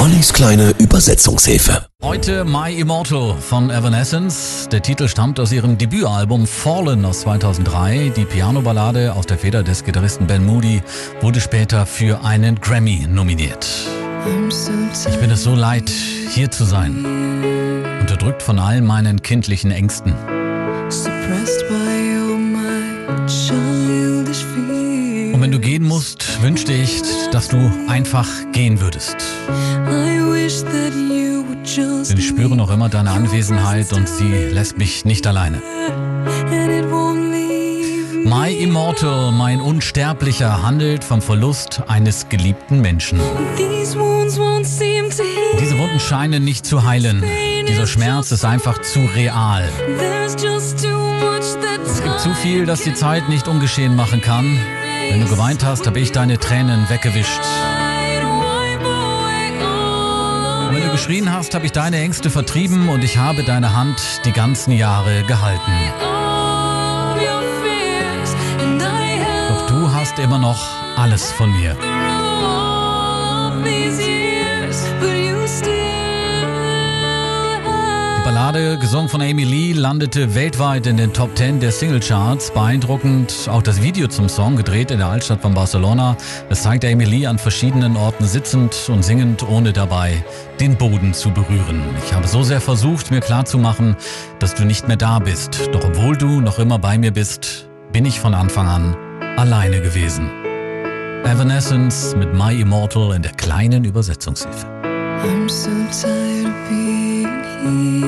Ollis kleine Übersetzungshilfe. Heute My Immortal von Evanescence. Der Titel stammt aus ihrem Debütalbum Fallen aus 2003. Die Piano-Ballade aus der Feder des Gitarristen Ben Moody wurde später für einen Grammy nominiert. Ich bin es so leid, hier zu sein. Unterdrückt von all meinen kindlichen Ängsten. Und wenn du gehen musst, wünschte ich, dass du einfach gehen würdest. Denn ich spüre noch immer deine Anwesenheit und sie lässt mich nicht alleine. My Immortal, mein Unsterblicher, handelt vom Verlust eines geliebten Menschen. Diese Wunden scheinen nicht zu heilen. Dieser Schmerz ist einfach zu real. Es gibt zu viel, das die Zeit nicht ungeschehen machen kann. Wenn du geweint hast, habe ich deine Tränen weggewischt. Und wenn du geschrien hast, habe ich deine Ängste vertrieben und ich habe deine Hand die ganzen Jahre gehalten. Doch du hast immer noch alles von mir. Ballade, gesungen von Amy Lee, landete weltweit in den Top 10 der Singlecharts. Beeindruckend auch das Video zum Song, gedreht in der Altstadt von Barcelona. Es zeigt Amy Lee an verschiedenen Orten sitzend und singend, ohne dabei den Boden zu berühren. Ich habe so sehr versucht, mir klarzumachen, dass du nicht mehr da bist. Doch obwohl du noch immer bei mir bist, bin ich von Anfang an alleine gewesen. Evanescence mit My Immortal in der kleinen Übersetzungshilfe. I'm so tired of being here.